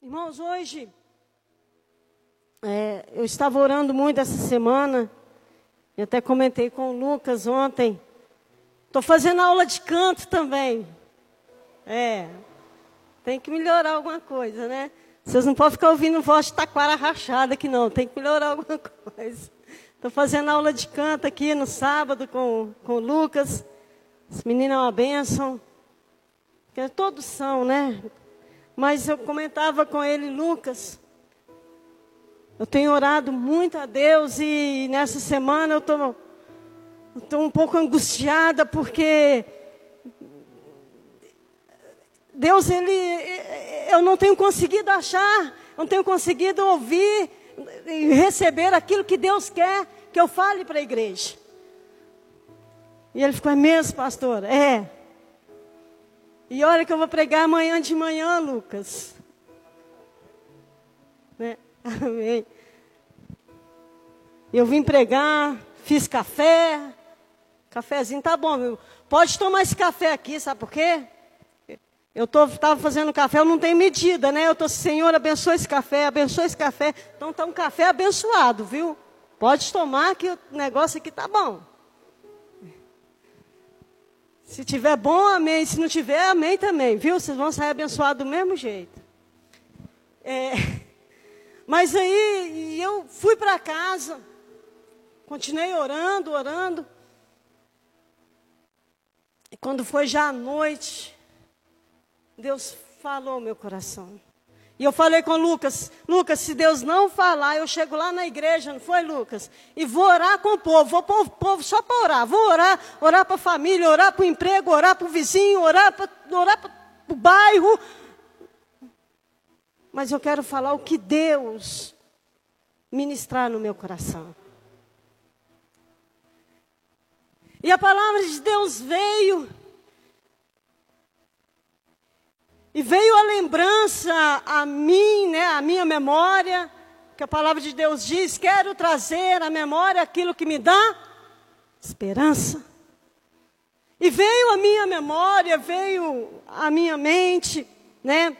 Irmãos, hoje é, eu estava orando muito essa semana, e até comentei com o Lucas ontem. Estou fazendo aula de canto também. É, tem que melhorar alguma coisa, né? Vocês não podem ficar ouvindo voz de taquara rachada aqui, não. Tem que melhorar alguma coisa. Estou fazendo aula de canto aqui no sábado com, com o Lucas. Esse menino é uma bênção. Todos são, né? Mas eu comentava com ele, Lucas. Eu tenho orado muito a Deus e nessa semana eu estou um pouco angustiada porque Deus, ele, eu não tenho conseguido achar, não tenho conseguido ouvir e receber aquilo que Deus quer que eu fale para a igreja. E ele ficou, é mesmo, pastor? É. E olha que eu vou pregar amanhã de manhã, Lucas. Né? Amém. Eu vim pregar, fiz café. Cafezinho tá bom, meu. Pode tomar esse café aqui, sabe por quê? Eu estava fazendo café, eu não tenho medida, né? Eu estou, Senhor, abençoa esse café, abençoa esse café. Então está um café abençoado, viu? Pode tomar que o negócio aqui tá bom. Se tiver bom, amém. Se não tiver, amém também, viu? Vocês vão sair abençoados do mesmo jeito. É, mas aí eu fui para casa, continuei orando, orando. E quando foi já à noite, Deus falou ao meu coração. E eu falei com Lucas, Lucas, se Deus não falar, eu chego lá na igreja, não foi, Lucas? E vou orar com o povo, vou pôr o povo só para orar. Vou orar, orar para a família, orar para o emprego, orar para o vizinho, orar para orar o bairro. Mas eu quero falar o que Deus ministrar no meu coração. E a palavra de Deus veio E veio a lembrança a mim, né, a minha memória, que a palavra de Deus diz: quero trazer à memória aquilo que me dá esperança. E veio a minha memória, veio a minha mente, né,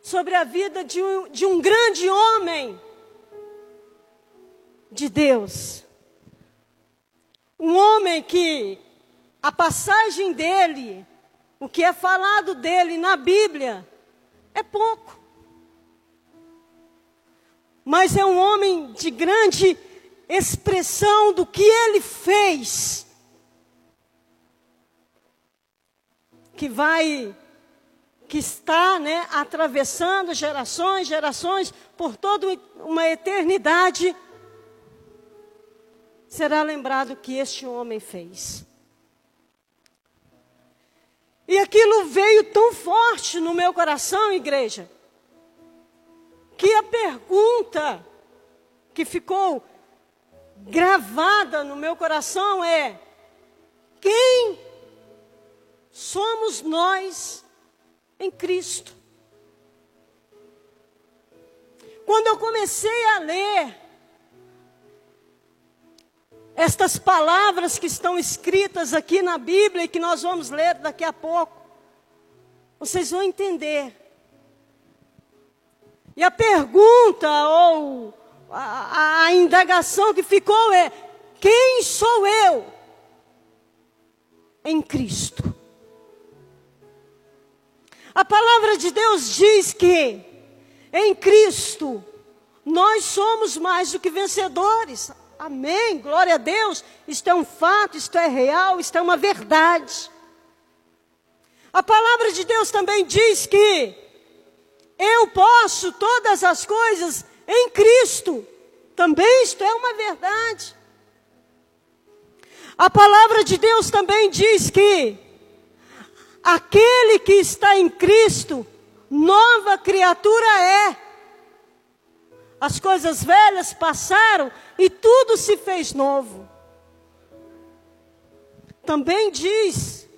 sobre a vida de um, de um grande homem de Deus. Um homem que a passagem dele o que é falado dele na Bíblia é pouco. Mas é um homem de grande expressão do que ele fez. Que vai, que está, né, atravessando gerações, gerações, por toda uma eternidade. Será lembrado que este homem fez. E aquilo veio tão forte no meu coração, igreja, que a pergunta que ficou gravada no meu coração é: quem somos nós em Cristo? Quando eu comecei a ler estas palavras que estão escritas aqui na Bíblia e que nós vamos ler daqui a pouco, vocês vão entender. E a pergunta ou a, a indagação que ficou é: quem sou eu em Cristo? A palavra de Deus diz que em Cristo nós somos mais do que vencedores. Amém, glória a Deus. Isto é um fato, isto é real, isto é uma verdade. A palavra de Deus também diz que eu posso todas as coisas em Cristo. Também isto é uma verdade. A palavra de Deus também diz que aquele que está em Cristo, nova criatura é. As coisas velhas passaram e tudo se fez novo. Também diz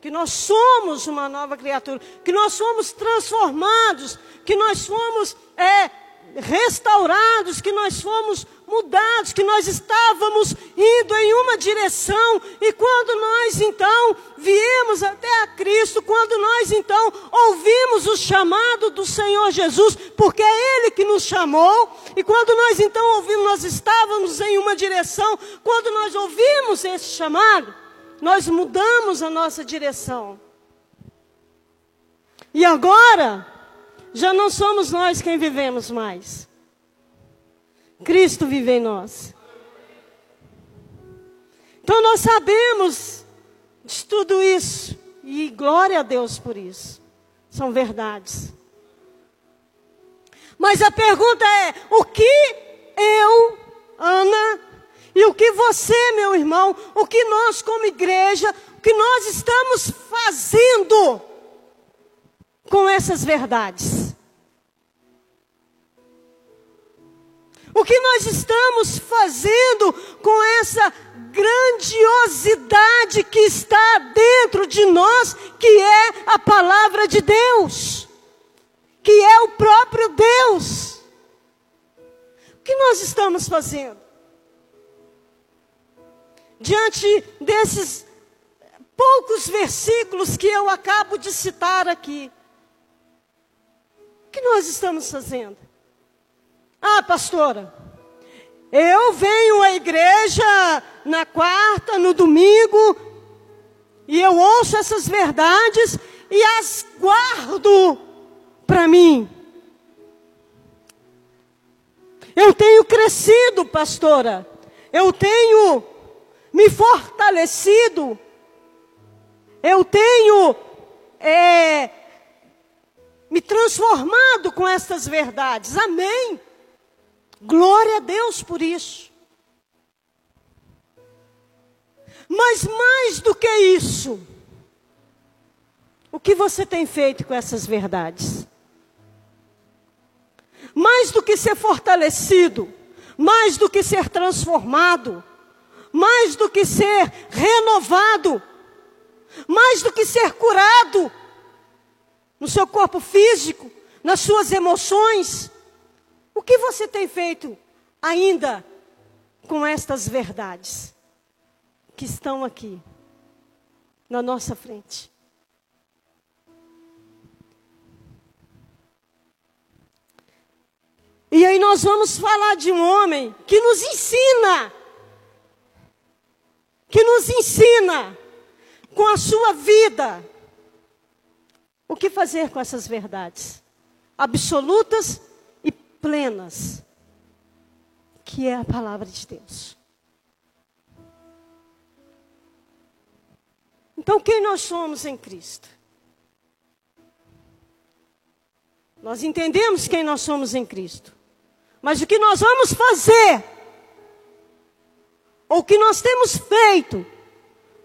que nós somos uma nova criatura, que nós somos transformados, que nós fomos é, restaurados, que nós fomos mudados, que nós estávamos indo em uma direção, e quando nós então viemos até a Cristo, quando nós então ouvimos o chamado do Senhor Jesus, porque é Ele que nos chamou, e quando nós então ouvimos, nós estávamos em uma direção, quando nós ouvimos esse chamado, nós mudamos a nossa direção. E agora, já não somos nós quem vivemos mais. Cristo vive em nós. Então nós sabemos de tudo isso. E glória a Deus por isso. São verdades. Mas a pergunta é: o que eu, Ana, e o que você, meu irmão, o que nós, como igreja, o que nós estamos fazendo com essas verdades? O que nós estamos fazendo com essa grandiosidade que está dentro de nós, que é a palavra de Deus, que é o próprio Deus? O que nós estamos fazendo? Diante desses poucos versículos que eu acabo de citar aqui, o que nós estamos fazendo? Ah, pastora, eu venho à igreja na quarta, no domingo, e eu ouço essas verdades e as guardo para mim. Eu tenho crescido, pastora. Eu tenho me fortalecido. Eu tenho é, me transformado com essas verdades. Amém. Glória a Deus por isso. Mas mais do que isso, o que você tem feito com essas verdades? Mais do que ser fortalecido, mais do que ser transformado, mais do que ser renovado, mais do que ser curado no seu corpo físico, nas suas emoções, que você tem feito ainda com estas verdades que estão aqui na nossa frente? E aí nós vamos falar de um homem que nos ensina, que nos ensina com a sua vida o que fazer com essas verdades absolutas plenas, que é a palavra de Deus. Então, quem nós somos em Cristo? Nós entendemos quem nós somos em Cristo. Mas o que nós vamos fazer, ou o que nós temos feito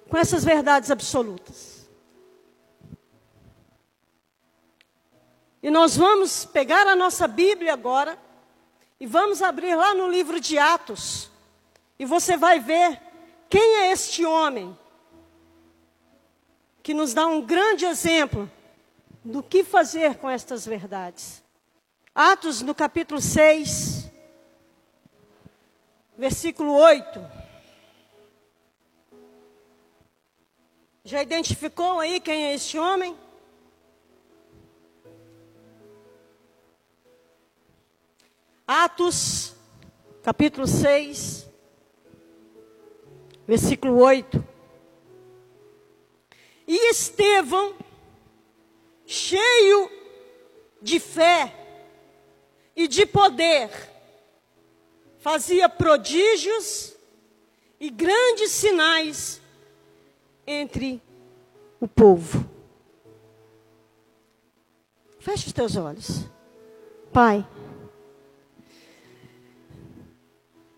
com essas verdades absolutas? E nós vamos pegar a nossa Bíblia agora e vamos abrir lá no livro de Atos. E você vai ver quem é este homem que nos dá um grande exemplo do que fazer com estas verdades. Atos no capítulo 6, versículo 8. Já identificou aí quem é este homem? Atos, capítulo 6, versículo 8. E Estevão, cheio de fé e de poder, fazia prodígios e grandes sinais entre o povo. Feche os teus olhos. Pai.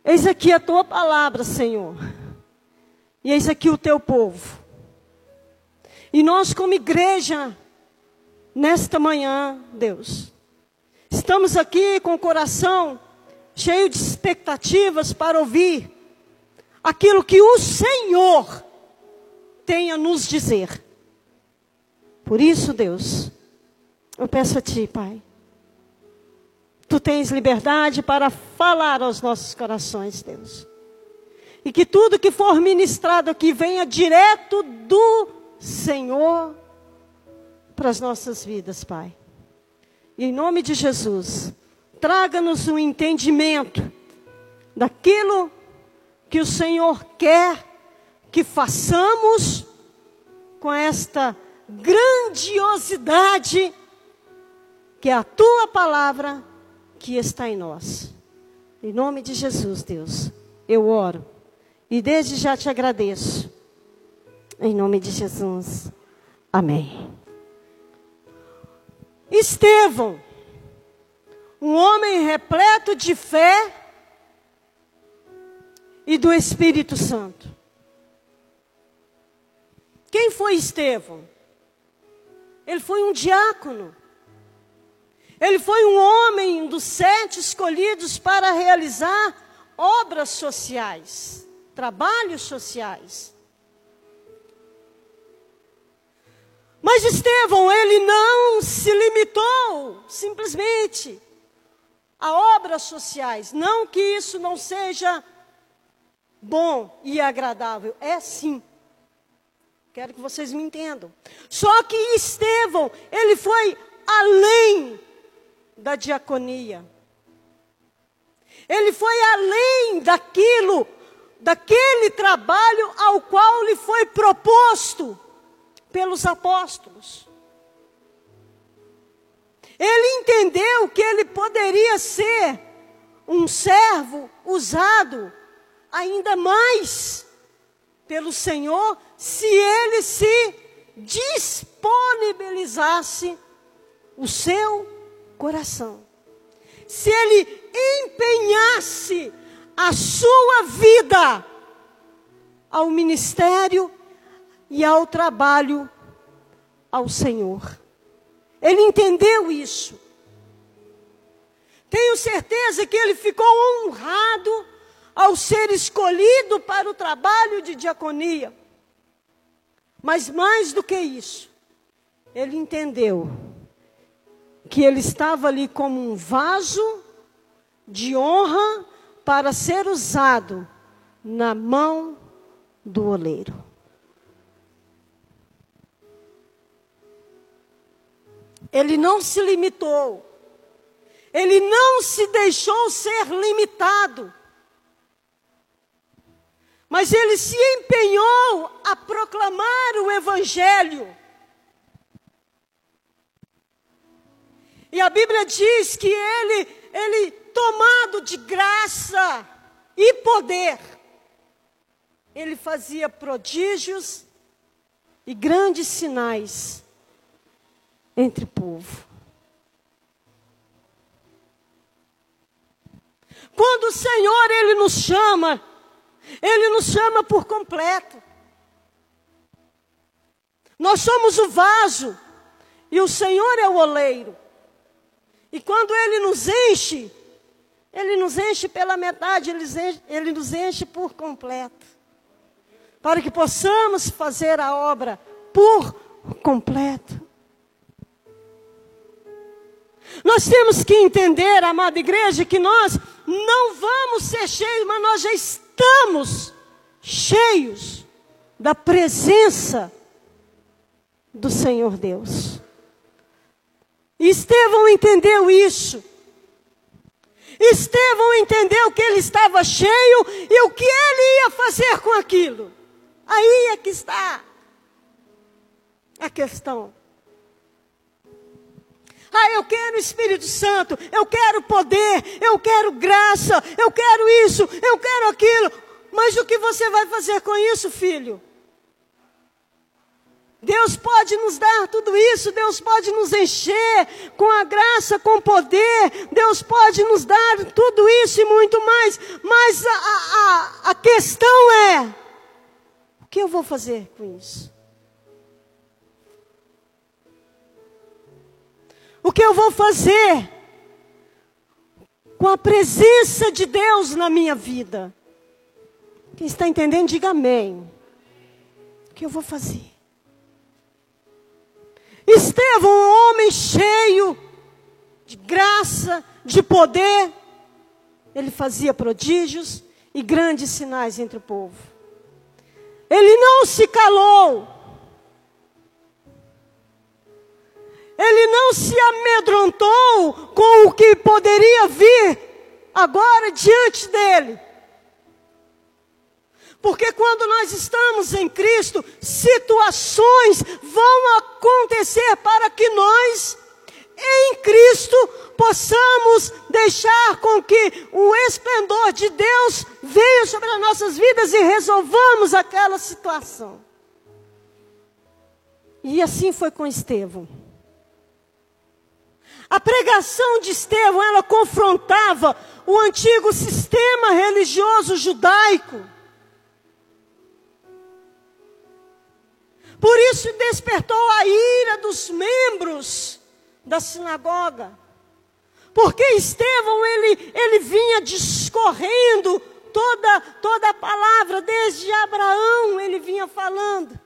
Eis aqui a tua palavra, Senhor. E eis aqui o teu povo. E nós, como igreja, nesta manhã, Deus, estamos aqui com o coração cheio de expectativas para ouvir aquilo que o Senhor tem a nos dizer. Por isso, Deus, eu peço a Ti, Pai, Tu tens liberdade para falar aos nossos corações, Deus. E que tudo que for ministrado aqui venha direto do Senhor para as nossas vidas, Pai. E em nome de Jesus, traga-nos um entendimento daquilo que o Senhor quer que façamos com esta grandiosidade que é a tua palavra que está em nós. Em nome de Jesus, Deus, eu oro e desde já te agradeço. Em nome de Jesus. Amém. Estevão, um homem repleto de fé e do Espírito Santo. Quem foi Estevão? Ele foi um diácono. Ele foi um homem dos sete escolhidos para realizar obras sociais, trabalhos sociais. Mas Estevão, ele não se limitou simplesmente a obras sociais. Não que isso não seja bom e agradável, é sim. Quero que vocês me entendam. Só que Estevão, ele foi além da diaconia. Ele foi além daquilo, daquele trabalho ao qual lhe foi proposto pelos apóstolos. Ele entendeu que ele poderia ser um servo usado ainda mais pelo Senhor se ele se disponibilizasse o seu coração. Se ele empenhasse a sua vida ao ministério e ao trabalho ao Senhor. Ele entendeu isso. Tenho certeza que ele ficou honrado ao ser escolhido para o trabalho de diaconia. Mas mais do que isso, ele entendeu que ele estava ali como um vaso de honra para ser usado na mão do oleiro. Ele não se limitou. Ele não se deixou ser limitado. Mas ele se empenhou a proclamar o Evangelho. E a Bíblia diz que ele, ele tomado de graça e poder, ele fazia prodígios e grandes sinais entre o povo. Quando o Senhor ele nos chama, ele nos chama por completo. Nós somos o vaso e o Senhor é o oleiro. E quando Ele nos enche, Ele nos enche pela metade, Ele, enche, ele nos enche por completo. Para que possamos fazer a obra por completo. Nós temos que entender, amada igreja, que nós não vamos ser cheios, mas nós já estamos cheios da presença do Senhor Deus. Estevão entendeu isso. Estevão entendeu que ele estava cheio e o que ele ia fazer com aquilo. Aí é que está a questão. Ah, eu quero Espírito Santo, eu quero poder, eu quero graça, eu quero isso, eu quero aquilo. Mas o que você vai fazer com isso, filho? Deus pode nos dar tudo isso, Deus pode nos encher com a graça, com o poder, Deus pode nos dar tudo isso e muito mais, mas a, a, a questão é: o que eu vou fazer com isso? O que eu vou fazer com a presença de Deus na minha vida? Quem está entendendo, diga amém. O que eu vou fazer? Estevão, um homem cheio de graça, de poder, ele fazia prodígios e grandes sinais entre o povo. Ele não se calou. Ele não se amedrontou com o que poderia vir agora diante dele. Porque quando nós estamos em Cristo, situações vão acontecer para que nós, em Cristo, possamos deixar com que o esplendor de Deus venha sobre as nossas vidas e resolvamos aquela situação. E assim foi com Estevão. A pregação de Estevão, ela confrontava o antigo sistema religioso judaico. Por isso despertou a ira dos membros da sinagoga. Porque Estevão, ele, ele vinha discorrendo toda, toda a palavra, desde Abraão ele vinha falando.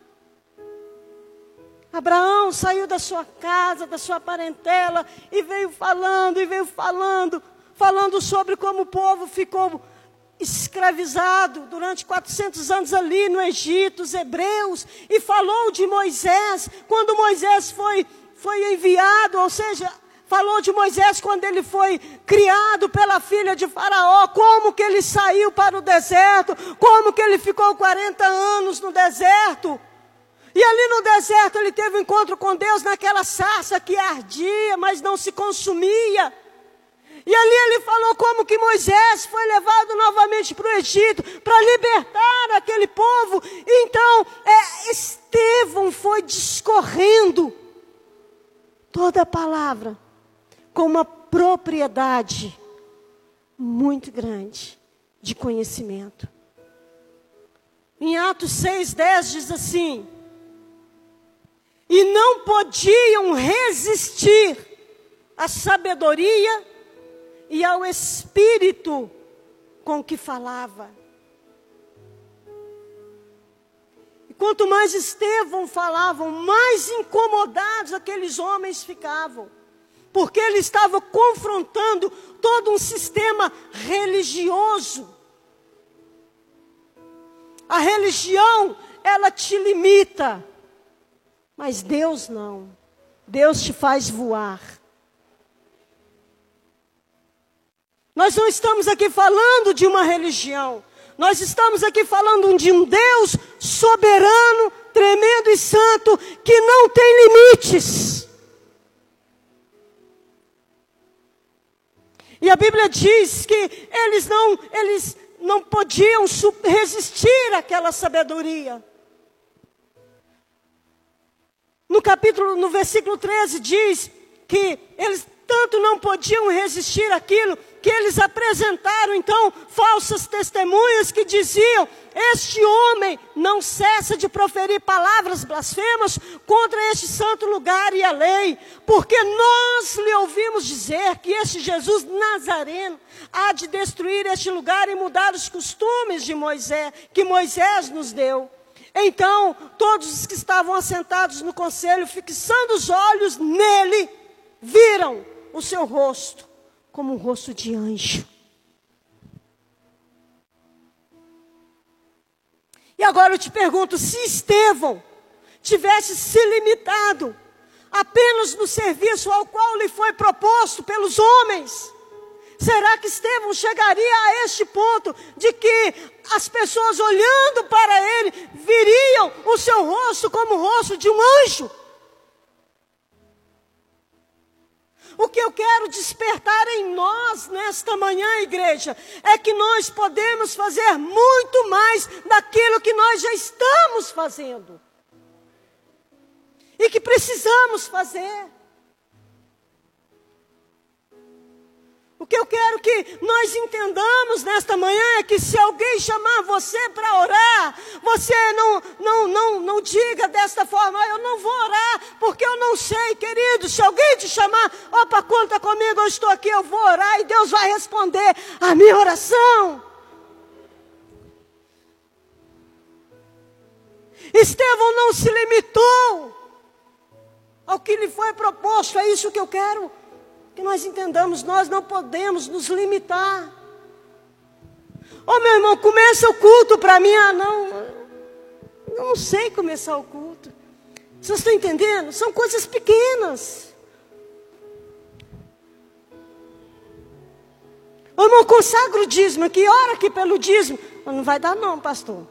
Abraão saiu da sua casa, da sua parentela, e veio falando, e veio falando, falando sobre como o povo ficou escravizado durante 400 anos ali no Egito, os hebreus, e falou de Moisés, quando Moisés foi, foi enviado, ou seja, falou de Moisés quando ele foi criado pela filha de Faraó, como que ele saiu para o deserto, como que ele ficou 40 anos no deserto. E ali no deserto ele teve um encontro com Deus naquela sarça que ardia, mas não se consumia. E ali ele falou como que Moisés foi levado novamente para o Egito para libertar aquele povo. Então, é, Estevão foi discorrendo toda a palavra com uma propriedade muito grande de conhecimento. Em Atos 6,10 diz assim: E não podiam resistir à sabedoria e ao espírito com que falava. E quanto mais Estevão falavam, mais incomodados aqueles homens ficavam. Porque ele estava confrontando todo um sistema religioso. A religião, ela te limita. Mas Deus não. Deus te faz voar. Nós não estamos aqui falando de uma religião. Nós estamos aqui falando de um Deus soberano, tremendo e santo, que não tem limites. E a Bíblia diz que eles não, eles não podiam resistir àquela sabedoria. No capítulo, no versículo 13 diz que eles tanto não podiam resistir àquilo que eles apresentaram então falsas testemunhas que diziam: Este homem não cessa de proferir palavras blasfemas contra este santo lugar e a lei, porque nós lhe ouvimos dizer que este Jesus Nazareno há de destruir este lugar e mudar os costumes de Moisés, que Moisés nos deu. Então, todos os que estavam assentados no conselho, fixando os olhos nele, viram o seu rosto como um rosto de anjo. E agora eu te pergunto: se Estevão tivesse se limitado apenas no serviço ao qual lhe foi proposto pelos homens, será que Estevão chegaria a este ponto de que as pessoas olhando para ele viriam o seu rosto como o rosto de um anjo? O que eu quero despertar em nós nesta manhã, igreja, é que nós podemos fazer muito mais daquilo que nós já estamos fazendo. E que precisamos fazer. O que eu quero que nós entendamos nesta manhã é que se alguém chamar você para orar, você não, não, não, não diga desta forma, eu não vou orar, porque eu não sei, querido. Se alguém te chamar, opa, conta comigo, eu estou aqui, eu vou orar e Deus vai responder a minha oração. Estevão não se limitou ao que lhe foi proposto, é isso que eu quero que nós entendamos, nós não podemos nos limitar. Oh, meu irmão, começa o culto para mim. Ah, não, eu não sei começar o culto. Vocês estão entendendo? São coisas pequenas. Ô irmão, consagra o dízimo aqui, ora aqui pelo dízimo. Não vai dar não, pastor.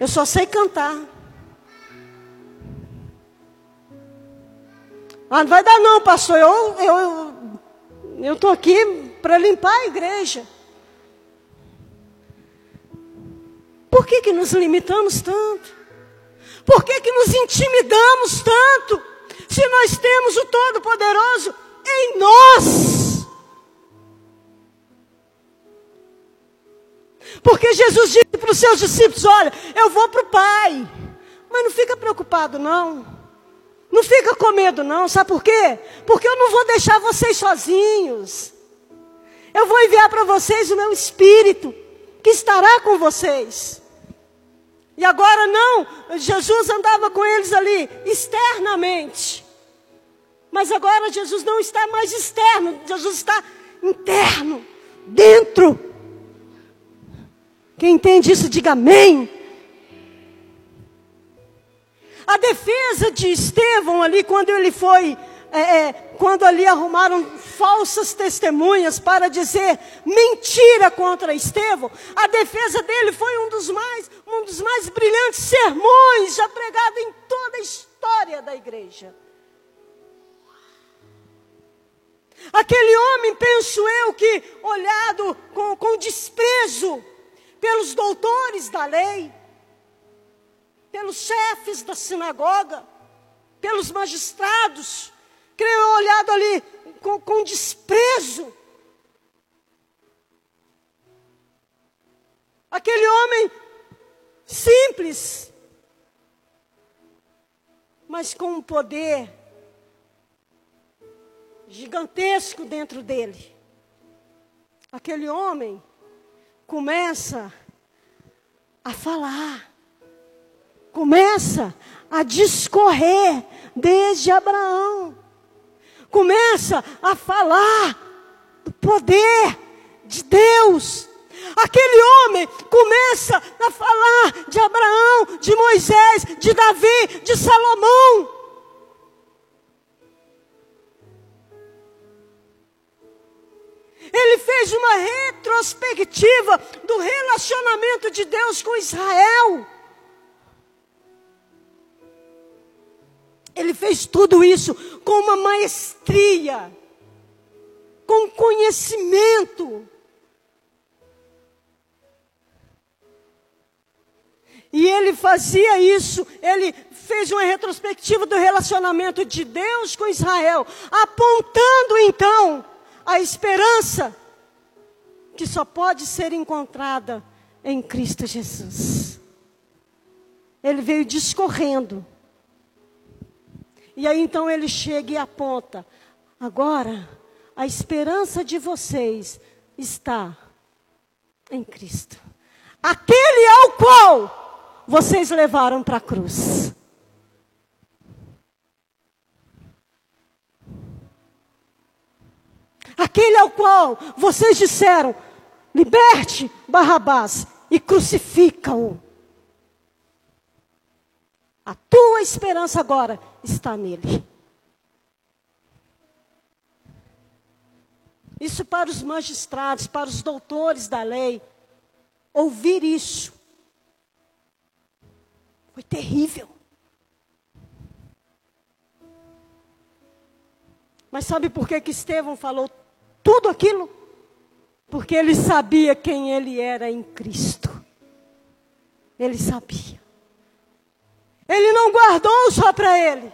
Eu só sei cantar. Ah, não vai dar não, pastor. Eu eu eu tô aqui para limpar a igreja. Por que que nos limitamos tanto? Por que que nos intimidamos tanto? Se nós temos o Todo-Poderoso em nós. Porque Jesus disse para os seus discípulos: Olha, eu vou para o Pai. Mas não fica preocupado, não. Não fica com medo, não. Sabe por quê? Porque eu não vou deixar vocês sozinhos. Eu vou enviar para vocês o meu Espírito, que estará com vocês. E agora não, Jesus andava com eles ali externamente. Mas agora Jesus não está mais externo, Jesus está interno, dentro. Quem entende isso, diga amém. A defesa de Estevão ali, quando ele foi, é, é, quando ali arrumaram falsas testemunhas para dizer mentira contra Estevão, a defesa dele foi um dos mais, um dos mais brilhantes sermões já pregado em toda a história da igreja. Aquele homem, penso eu, que olhado com, com desprezo pelos doutores da lei, pelos chefes da sinagoga, pelos magistrados, creio olhado ali com, com desprezo. Aquele homem simples, mas com um poder gigantesco dentro dele. Aquele homem começa a falar começa a discorrer desde Abraão. Começa a falar do poder de Deus. Aquele homem começa a falar de Abraão, de Moisés, de Davi, de Salomão. Ele fez uma retrospectiva do relacionamento de Deus com Israel. Ele fez tudo isso com uma maestria, com conhecimento. E ele fazia isso, ele fez uma retrospectiva do relacionamento de Deus com Israel, apontando então a esperança que só pode ser encontrada em Cristo Jesus. Ele veio discorrendo e aí então ele chega e aponta: agora a esperança de vocês está em Cristo. Aquele ao qual vocês levaram para a cruz. Aquele ao qual vocês disseram: liberte Barrabás e crucifica-o. A tua esperança agora está nele. Isso para os magistrados, para os doutores da lei. Ouvir isso foi terrível. Mas sabe por que, que Estevão falou tudo aquilo? Porque ele sabia quem ele era em Cristo. Ele sabia. Ele não guardou só para ele.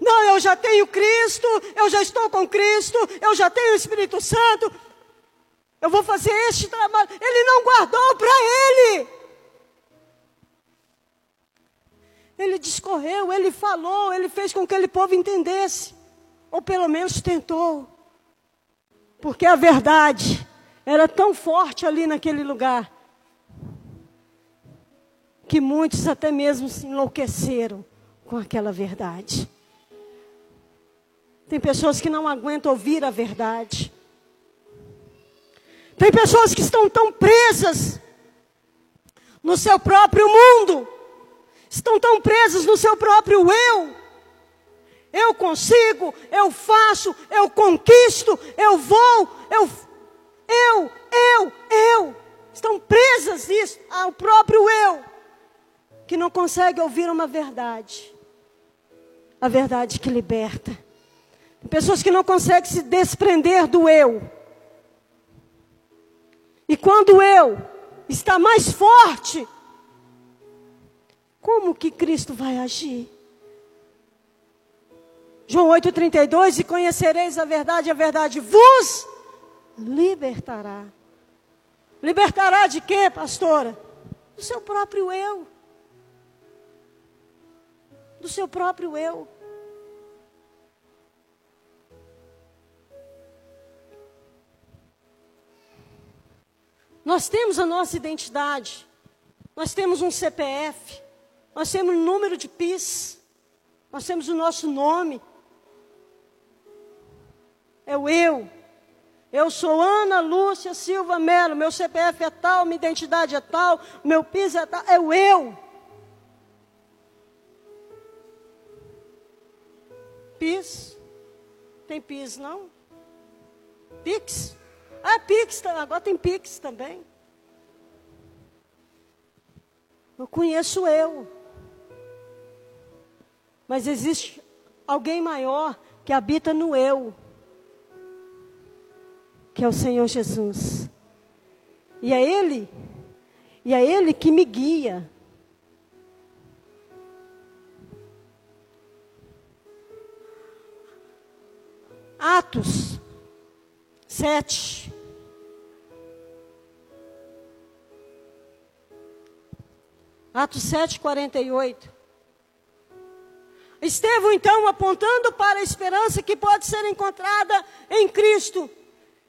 Não, eu já tenho Cristo, eu já estou com Cristo, eu já tenho o Espírito Santo. Eu vou fazer este trabalho. Ele não guardou para ele. Ele discorreu, ele falou, ele fez com que aquele povo entendesse. Ou pelo menos tentou. Porque a verdade era tão forte ali naquele lugar que muitos até mesmo se enlouqueceram com aquela verdade. Tem pessoas que não aguentam ouvir a verdade. Tem pessoas que estão tão presas no seu próprio mundo, estão tão presas no seu próprio eu. Eu consigo, eu faço, eu conquisto, eu vou, eu, eu, eu, eu. Estão presas ao próprio eu, que não consegue ouvir uma verdade, a verdade que liberta. Tem pessoas que não conseguem se desprender do eu. E quando o eu está mais forte, como que Cristo vai agir? João 8,32: E conhecereis a verdade, a verdade vos libertará. Libertará de quê, pastora? Do seu próprio eu. Do seu próprio eu. Nós temos a nossa identidade, nós temos um CPF, nós temos um número de PIS, nós temos o nosso nome. É o eu. Eu sou Ana Lúcia Silva Melo, meu CPF é tal, minha identidade é tal, meu PIS é tal, é o eu. PIS? Tem PIS não? PIX? Ah, Pix, agora tem Pix também. Eu conheço eu. Mas existe alguém maior que habita no eu, que é o Senhor Jesus. E é Ele, e é Ele que me guia. Atos 7. Atos 7, 48. Estevão, então, apontando para a esperança que pode ser encontrada em Cristo.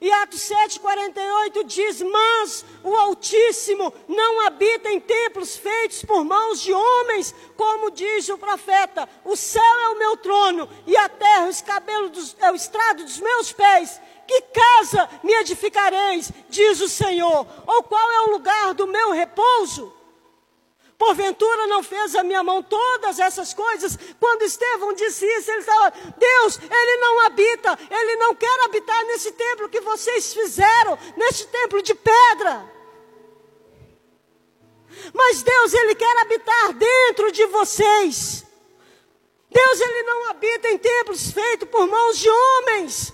E Atos 7, 48 diz: Mas o Altíssimo não habita em templos feitos por mãos de homens, como diz o profeta: O céu é o meu trono, e a terra os cabelos é o estrado dos meus pés. Que casa me edificareis, diz o Senhor? Ou qual é o lugar do meu repouso? Porventura não fez a minha mão todas essas coisas? Quando Estevão disse isso, ele estava, Deus, ele não habita, ele não quer habitar nesse templo que vocês fizeram, nesse templo de pedra. Mas Deus, ele quer habitar dentro de vocês. Deus, ele não habita em templos feitos por mãos de homens.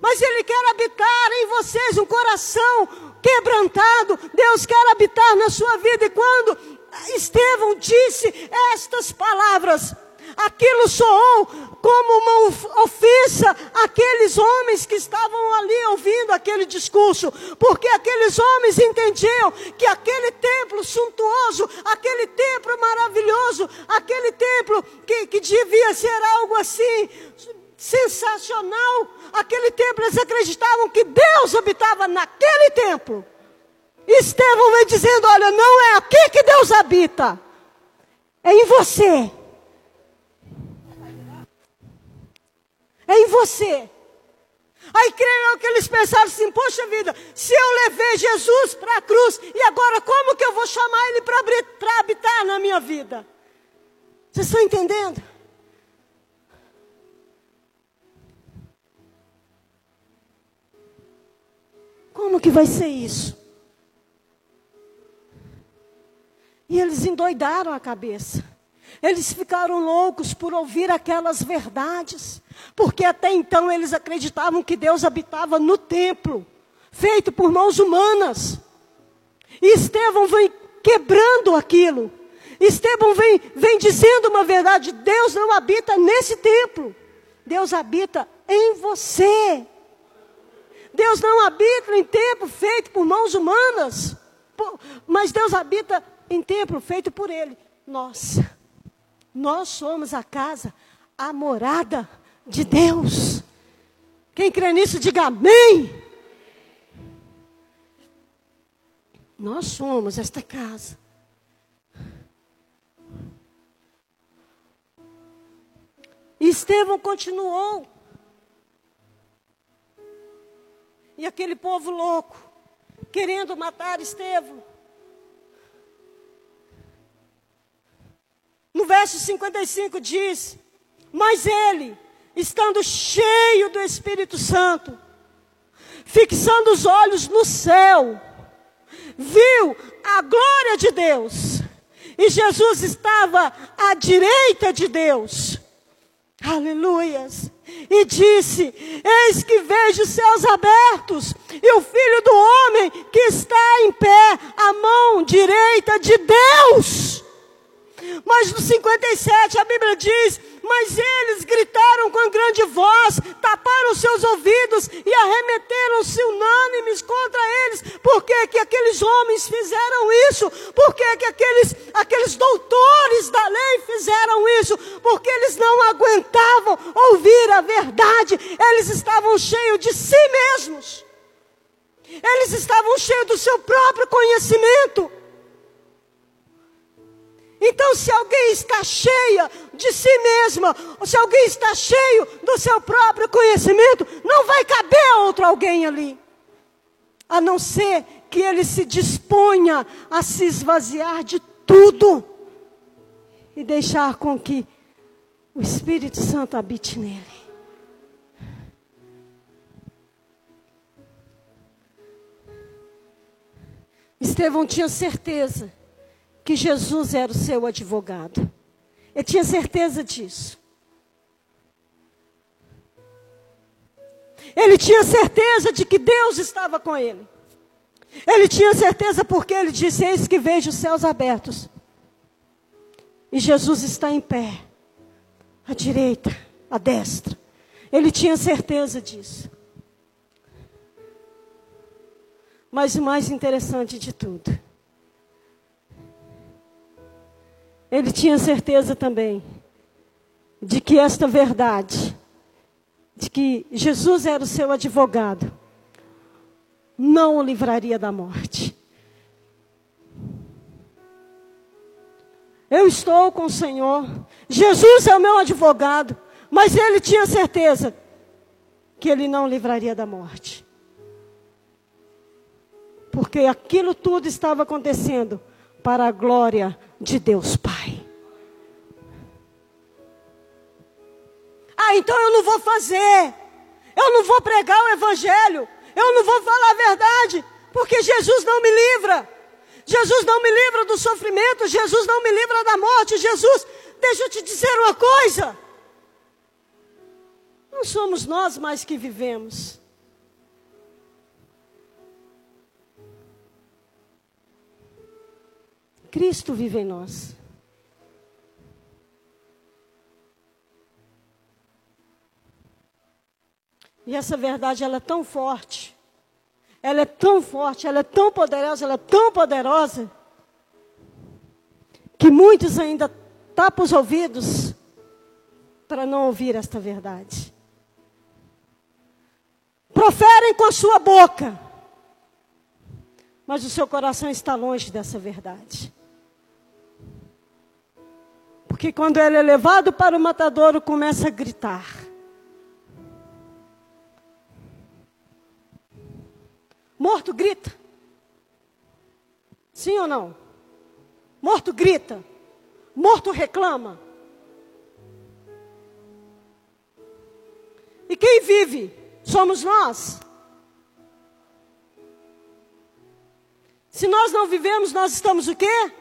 Mas Ele quer habitar em vocês um coração quebrantado. Deus quer habitar na sua vida. E quando Estevão disse estas palavras, aquilo soou como uma ofensa àqueles homens que estavam ali ouvindo aquele discurso, porque aqueles homens entendiam que aquele templo suntuoso, aquele templo maravilhoso, aquele templo que, que devia ser algo assim sensacional. Aquele templo, eles acreditavam que Deus habitava naquele templo. Estevão vem dizendo: Olha, não é aqui que Deus habita, é em você. É em você. Aí creio que eles pensaram assim: Poxa vida, se eu levei Jesus para a cruz, e agora como que eu vou chamar ele para habitar na minha vida? Vocês estão entendendo? Como que vai ser isso? E eles endoidaram a cabeça. Eles ficaram loucos por ouvir aquelas verdades, porque até então eles acreditavam que Deus habitava no templo, feito por mãos humanas. E Estevão vem quebrando aquilo. Estevão vem, vem dizendo uma verdade: Deus não habita nesse templo, Deus habita em você. Deus não habita em templo feito por mãos humanas, mas Deus habita em templo feito por Ele. Nós, nós somos a casa, a morada de Deus. Quem crê nisso, diga amém. Nós somos esta casa. E Estevão continuou e aquele povo louco, querendo matar Estevão. No verso 55 diz: Mas ele, estando cheio do Espírito Santo, fixando os olhos no céu, viu a glória de Deus. E Jesus estava à direita de Deus. Aleluias. E disse: Eis que vejo os céus abertos e o filho do homem que está em pé, à mão direita de Deus. Mas no 57 a Bíblia diz: Mas eles gritaram com grande voz, taparam seus ouvidos e arremeteram-se unânimes contra eles. Por que, que aqueles homens fizeram isso? Por que, que aqueles, aqueles doutores da lei fizeram isso? Porque eles não aguentavam ouvir a verdade, eles estavam cheios de si mesmos. Eles estavam cheios do seu próprio conhecimento. Então, se alguém está cheia de si mesma, ou se alguém está cheio do seu próprio conhecimento, não vai caber outro alguém ali. A não ser que ele se disponha a se esvaziar de tudo e deixar com que o Espírito Santo habite nele. Estevão tinha certeza que Jesus era o seu advogado. Ele tinha certeza disso. Ele tinha certeza de que Deus estava com ele. Ele tinha certeza porque ele disse: Eis que vejo os céus abertos. E Jesus está em pé, à direita, à destra. Ele tinha certeza disso. Mas o mais interessante de tudo ele tinha certeza também de que esta verdade, de que Jesus era o seu advogado, não o livraria da morte. Eu estou com o Senhor, Jesus é o meu advogado, mas ele tinha certeza que ele não livraria da morte. Porque aquilo tudo estava acontecendo para a glória de Deus Pai. Ah, então eu não vou fazer. Eu não vou pregar o Evangelho. Eu não vou falar a verdade. Porque Jesus não me livra. Jesus não me livra do sofrimento. Jesus não me livra da morte. Jesus, deixa eu te dizer uma coisa. Não somos nós mais que vivemos. Cristo vive em nós. E essa verdade ela é tão forte. Ela é tão forte, ela é tão poderosa, ela é tão poderosa que muitos ainda tapam os ouvidos para não ouvir esta verdade. Proferem com a sua boca, mas o seu coração está longe dessa verdade. Porque quando ele é levado para o matadouro, começa a gritar. Morto grita. Sim ou não? Morto grita. Morto reclama. E quem vive? Somos nós. Se nós não vivemos, nós estamos o quê?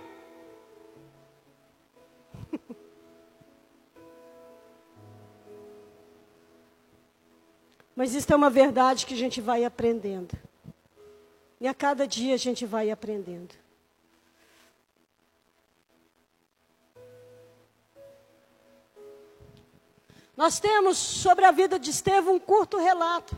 Mas isso é uma verdade que a gente vai aprendendo. E a cada dia a gente vai aprendendo. Nós temos sobre a vida de Estevão um curto relato.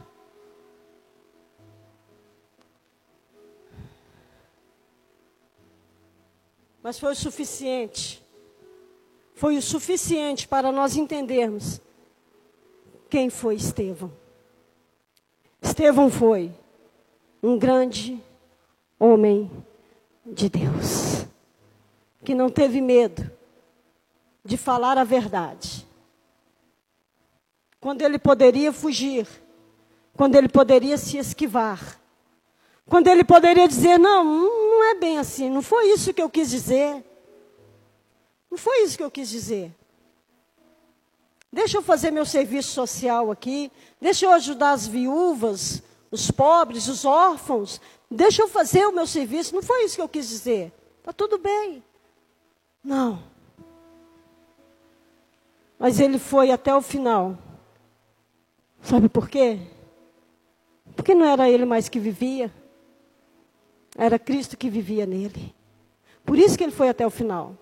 Mas foi o suficiente. Foi o suficiente para nós entendermos quem foi Estevão. Estevão foi um grande homem de Deus, que não teve medo de falar a verdade. Quando ele poderia fugir, quando ele poderia se esquivar, quando ele poderia dizer: não, não é bem assim, não foi isso que eu quis dizer. Não foi isso que eu quis dizer. Deixa eu fazer meu serviço social aqui, deixa eu ajudar as viúvas, os pobres, os órfãos, deixa eu fazer o meu serviço. Não foi isso que eu quis dizer. Está tudo bem. Não. Mas ele foi até o final. Sabe por quê? Porque não era ele mais que vivia, era Cristo que vivia nele. Por isso que ele foi até o final.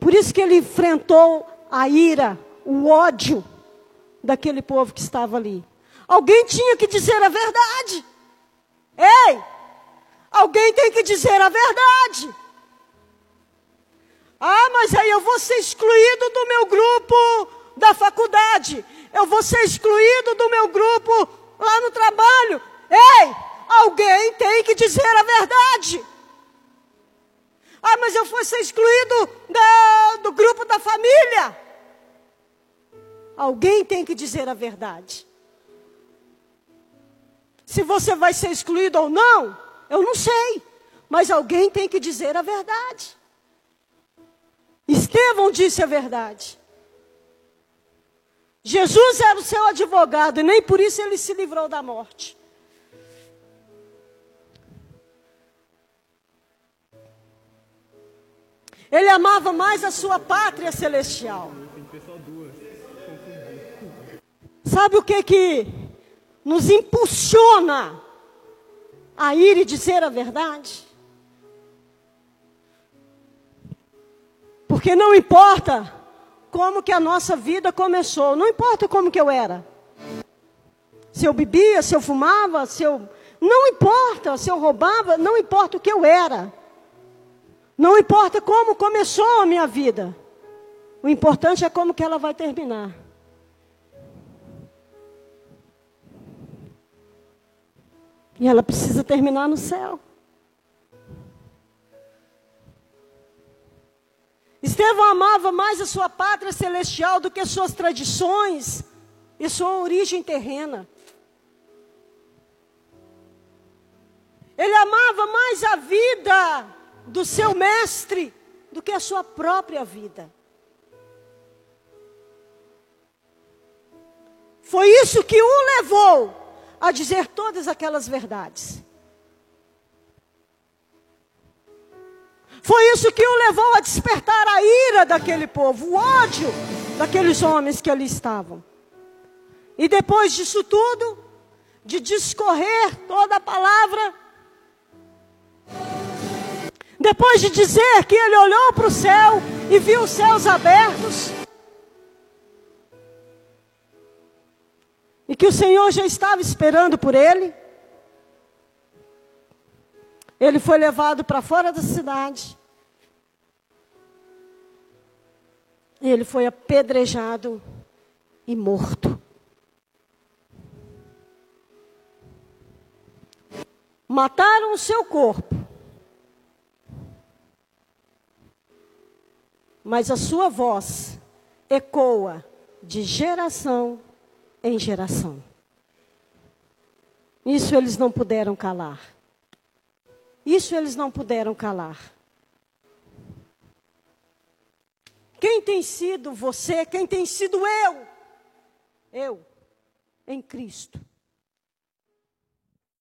Por isso que ele enfrentou a ira, o ódio daquele povo que estava ali. Alguém tinha que dizer a verdade. Ei! Alguém tem que dizer a verdade. Ah, mas aí eu vou ser excluído do meu grupo da faculdade. Eu vou ser excluído do meu grupo lá no trabalho. Ei, alguém tem que dizer a verdade. Ah, mas eu vou ser excluído da, do grupo da família. Alguém tem que dizer a verdade. Se você vai ser excluído ou não, eu não sei. Mas alguém tem que dizer a verdade. Estevão disse a verdade. Jesus era o seu advogado e nem por isso ele se livrou da morte. Ele amava mais a sua pátria celestial. Sabe o que que nos impulsiona a ir e dizer a verdade? Porque não importa como que a nossa vida começou, não importa como que eu era. Se eu bebia, se eu fumava, se eu não importa se eu roubava, não importa o que eu era. Não importa como começou a minha vida. O importante é como que ela vai terminar. E ela precisa terminar no céu. Estevão amava mais a sua pátria celestial do que suas tradições e sua origem terrena. Ele amava mais a vida do seu mestre do que a sua própria vida. Foi isso que o levou a dizer todas aquelas verdades. Foi isso que o levou a despertar a ira daquele povo, o ódio daqueles homens que ali estavam. E depois disso tudo, de discorrer toda a palavra, depois de dizer que ele olhou para o céu e viu os céus abertos, que o Senhor já estava esperando por ele, ele foi levado para fora da cidade. E ele foi apedrejado e morto. Mataram o seu corpo. Mas a sua voz ecoa de geração em geração. Isso eles não puderam calar. Isso eles não puderam calar. Quem tem sido você? Quem tem sido eu? Eu, em Cristo.